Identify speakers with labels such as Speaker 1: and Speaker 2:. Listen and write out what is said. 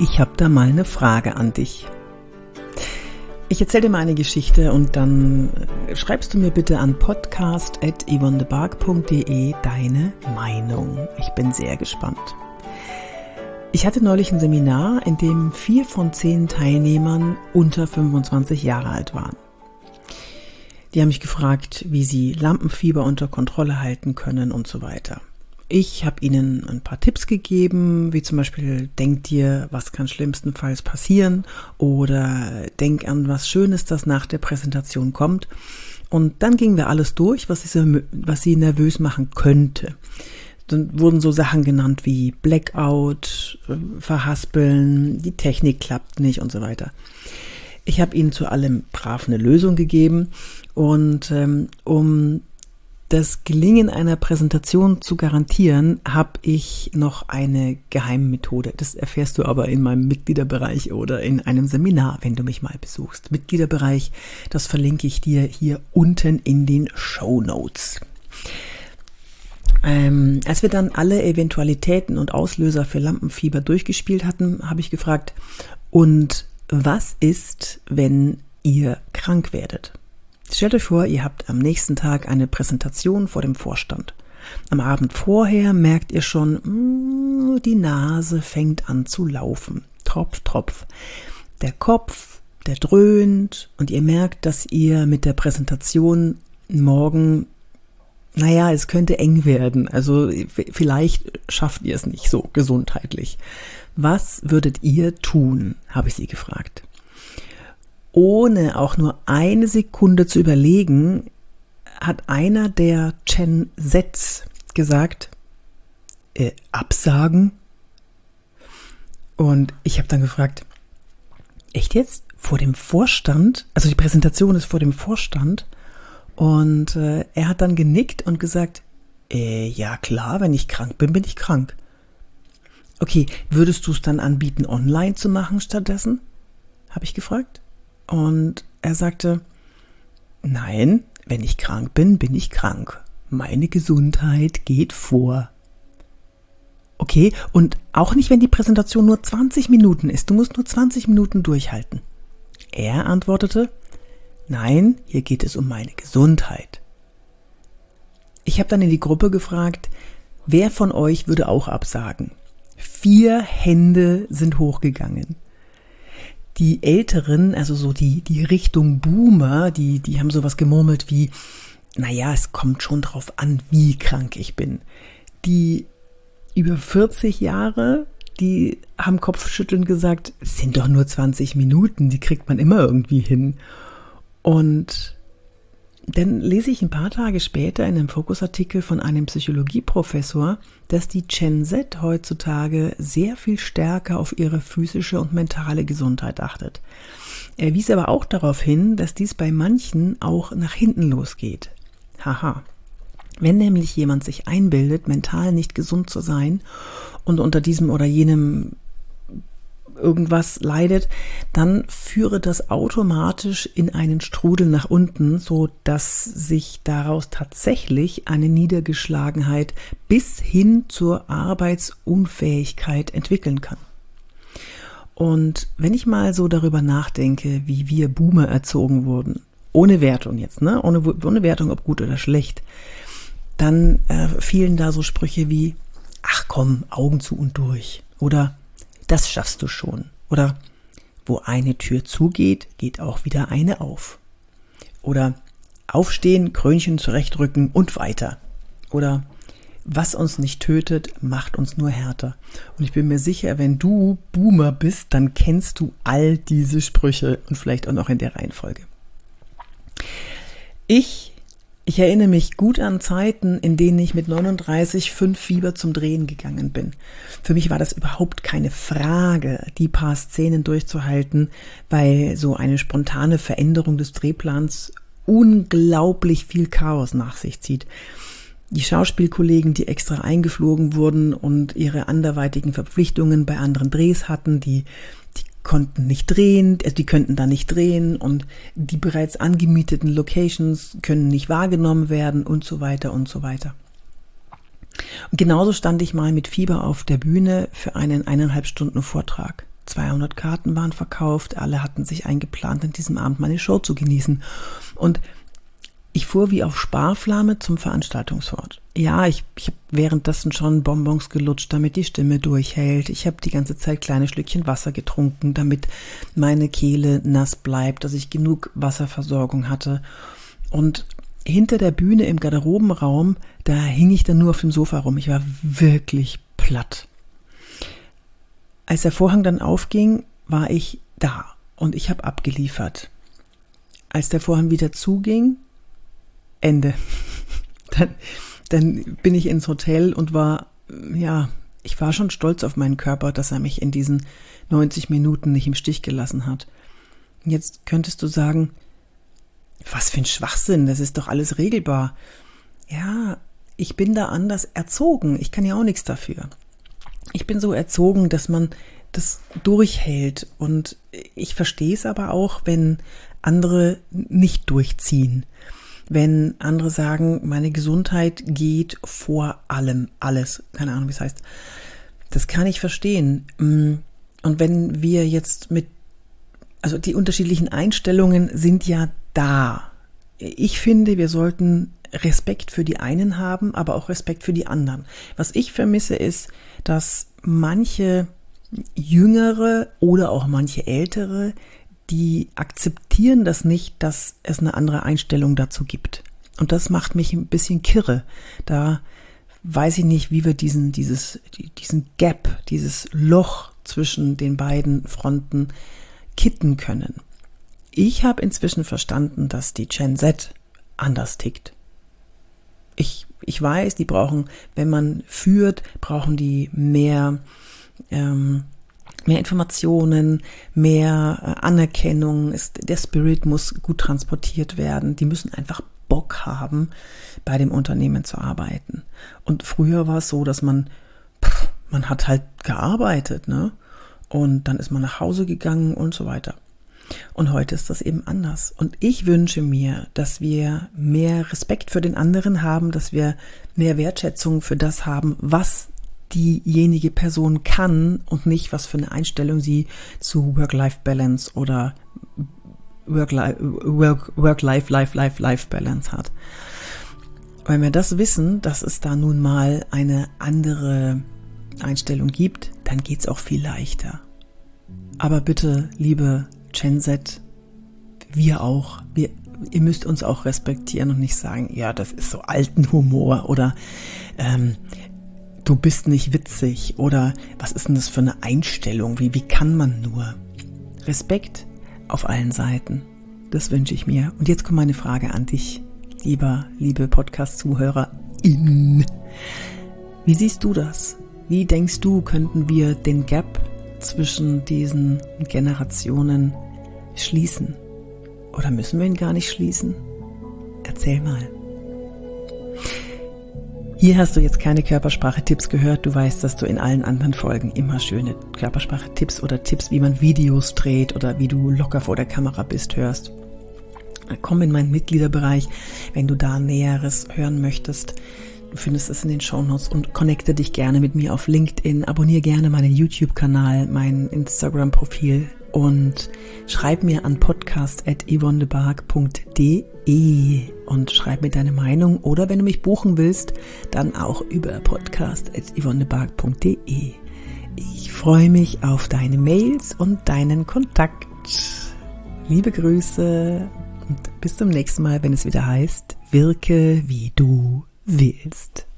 Speaker 1: ich habe da mal eine Frage an dich. Ich erzähle dir mal eine Geschichte und dann schreibst du mir bitte an podcast.yvonnebark.de deine Meinung. Ich bin sehr gespannt. Ich hatte neulich ein Seminar, in dem vier von zehn Teilnehmern unter 25 Jahre alt waren. Die haben mich gefragt, wie sie Lampenfieber unter Kontrolle halten können und so weiter. Ich habe ihnen ein paar Tipps gegeben, wie zum Beispiel, denk dir, was kann schlimmstenfalls passieren oder denk an was Schönes, das nach der Präsentation kommt. Und dann gingen wir alles durch, was sie, was sie nervös machen könnte. Dann wurden so Sachen genannt wie Blackout, äh, Verhaspeln, die Technik klappt nicht und so weiter. Ich habe ihnen zu allem brav eine Lösung gegeben und ähm, um das Gelingen einer Präsentation zu garantieren, habe ich noch eine Geheimmethode. Das erfährst du aber in meinem Mitgliederbereich oder in einem Seminar, wenn du mich mal besuchst. Mitgliederbereich, das verlinke ich dir hier unten in den Show Notes. Ähm, als wir dann alle Eventualitäten und Auslöser für Lampenfieber durchgespielt hatten, habe ich gefragt, und was ist, wenn ihr krank werdet? Stellt euch vor, ihr habt am nächsten Tag eine Präsentation vor dem Vorstand. Am Abend vorher merkt ihr schon, mm, die Nase fängt an zu laufen. Tropf, Tropf. Der Kopf, der dröhnt und ihr merkt, dass ihr mit der Präsentation morgen, naja, es könnte eng werden. Also vielleicht schafft ihr es nicht so gesundheitlich. Was würdet ihr tun, habe ich sie gefragt ohne auch nur eine Sekunde zu überlegen, hat einer der Chen Sets gesagt, äh, absagen? Und ich habe dann gefragt, echt jetzt? Vor dem Vorstand? Also die Präsentation ist vor dem Vorstand. Und äh, er hat dann genickt und gesagt, äh, ja klar, wenn ich krank bin, bin ich krank. Okay, würdest du es dann anbieten, online zu machen stattdessen? Habe ich gefragt. Und er sagte, nein, wenn ich krank bin, bin ich krank. Meine Gesundheit geht vor. Okay, und auch nicht, wenn die Präsentation nur 20 Minuten ist. Du musst nur 20 Minuten durchhalten. Er antwortete, nein, hier geht es um meine Gesundheit. Ich habe dann in die Gruppe gefragt, wer von euch würde auch absagen? Vier Hände sind hochgegangen die Älteren, also so die, die Richtung Boomer, die, die haben sowas gemurmelt wie, naja, es kommt schon drauf an, wie krank ich bin. Die über 40 Jahre, die haben Kopfschütteln gesagt, es sind doch nur 20 Minuten, die kriegt man immer irgendwie hin. Und dann lese ich ein paar Tage später in einem Fokusartikel von einem Psychologieprofessor, dass die Gen Z heutzutage sehr viel stärker auf ihre physische und mentale Gesundheit achtet. Er wies aber auch darauf hin, dass dies bei manchen auch nach hinten losgeht. Haha. Wenn nämlich jemand sich einbildet, mental nicht gesund zu sein und unter diesem oder jenem irgendwas leidet, dann führe das automatisch in einen Strudel nach unten, so dass sich daraus tatsächlich eine Niedergeschlagenheit bis hin zur Arbeitsunfähigkeit entwickeln kann. Und wenn ich mal so darüber nachdenke, wie wir Boomer erzogen wurden, ohne Wertung jetzt, ne, ohne, ohne Wertung, ob gut oder schlecht, dann äh, fielen da so Sprüche wie, ach komm, Augen zu und durch. Oder das schaffst du schon. Oder wo eine Tür zugeht, geht auch wieder eine auf. Oder aufstehen, Krönchen zurechtrücken und weiter. Oder was uns nicht tötet, macht uns nur härter. Und ich bin mir sicher, wenn du Boomer bist, dann kennst du all diese Sprüche und vielleicht auch noch in der Reihenfolge. Ich ich erinnere mich gut an Zeiten, in denen ich mit 39 fünf Fieber zum Drehen gegangen bin. Für mich war das überhaupt keine Frage, die paar Szenen durchzuhalten, weil so eine spontane Veränderung des Drehplans unglaublich viel Chaos nach sich zieht. Die Schauspielkollegen, die extra eingeflogen wurden und ihre anderweitigen Verpflichtungen bei anderen Drehs hatten, die konnten nicht drehen, äh, die könnten da nicht drehen und die bereits angemieteten Locations können nicht wahrgenommen werden und so weiter und so weiter. Und genauso stand ich mal mit Fieber auf der Bühne für einen eineinhalb Stunden Vortrag. 200 Karten waren verkauft, alle hatten sich eingeplant, an diesem Abend meine Show zu genießen. Und ich fuhr wie auf Sparflamme zum Veranstaltungsort. Ja, ich, ich habe währenddessen schon Bonbons gelutscht, damit die Stimme durchhält. Ich habe die ganze Zeit kleine Schlückchen Wasser getrunken, damit meine Kehle nass bleibt, dass ich genug Wasserversorgung hatte. Und hinter der Bühne im Garderobenraum, da hing ich dann nur auf dem Sofa rum. Ich war wirklich platt. Als der Vorhang dann aufging, war ich da und ich habe abgeliefert. Als der Vorhang wieder zuging, Ende. Dann, dann bin ich ins Hotel und war, ja, ich war schon stolz auf meinen Körper, dass er mich in diesen 90 Minuten nicht im Stich gelassen hat. Jetzt könntest du sagen, was für ein Schwachsinn, das ist doch alles regelbar. Ja, ich bin da anders erzogen, ich kann ja auch nichts dafür. Ich bin so erzogen, dass man das durchhält und ich verstehe es aber auch, wenn andere nicht durchziehen wenn andere sagen, meine Gesundheit geht vor allem, alles, keine Ahnung, wie es heißt. Das kann ich verstehen. Mm, und wenn wir jetzt mit, also die unterschiedlichen Einstellungen sind ja da. Ich finde, wir sollten Respekt für die einen haben, aber auch Respekt für die anderen. Was ich vermisse ist, dass manche jüngere oder auch manche ältere die akzeptieren das nicht, dass es eine andere Einstellung dazu gibt. Und das macht mich ein bisschen kirre. Da weiß ich nicht, wie wir diesen, dieses, diesen Gap, dieses Loch zwischen den beiden Fronten kitten können. Ich habe inzwischen verstanden, dass die Gen Z anders tickt. Ich, ich weiß, die brauchen, wenn man führt, brauchen die mehr ähm, mehr Informationen, mehr äh, Anerkennung, ist, der Spirit muss gut transportiert werden. Die müssen einfach Bock haben, bei dem Unternehmen zu arbeiten. Und früher war es so, dass man, pff, man hat halt gearbeitet, ne? Und dann ist man nach Hause gegangen und so weiter. Und heute ist das eben anders. Und ich wünsche mir, dass wir mehr Respekt für den anderen haben, dass wir mehr Wertschätzung für das haben, was diejenige Person kann und nicht, was für eine Einstellung sie zu Work-Life-Balance oder Work-Life-Life-Life-Life-Balance hat. Wenn wir das wissen, dass es da nun mal eine andere Einstellung gibt, dann geht es auch viel leichter. Aber bitte, liebe Gen Z, wir auch, wir, ihr müsst uns auch respektieren und nicht sagen, ja, das ist so alten Humor oder ähm, du bist nicht witzig oder was ist denn das für eine Einstellung? Wie, wie kann man nur? Respekt auf allen Seiten. Das wünsche ich mir. Und jetzt kommt meine Frage an dich, lieber, liebe Podcast-ZuhörerInnen. Wie siehst du das? Wie denkst du, könnten wir den Gap zwischen diesen Generationen schließen? Oder müssen wir ihn gar nicht schließen? Erzähl mal. Hier hast du jetzt keine Körpersprache-Tipps gehört. Du weißt, dass du in allen anderen Folgen immer schöne Körpersprache-Tipps oder Tipps, wie man Videos dreht oder wie du locker vor der Kamera bist, hörst. Komm in meinen Mitgliederbereich, wenn du da Näheres hören möchtest. Du findest es in den Shownotes und connecte dich gerne mit mir auf LinkedIn. Abonniere gerne meinen YouTube-Kanal, mein Instagram-Profil und schreib mir an podcast.yvonnebark.de und schreib mir deine Meinung oder wenn du mich buchen willst, dann auch über podcast.yvonnebark.de. Ich freue mich auf deine Mails und deinen Kontakt. Liebe Grüße und bis zum nächsten Mal, wenn es wieder heißt, wirke wie du willst.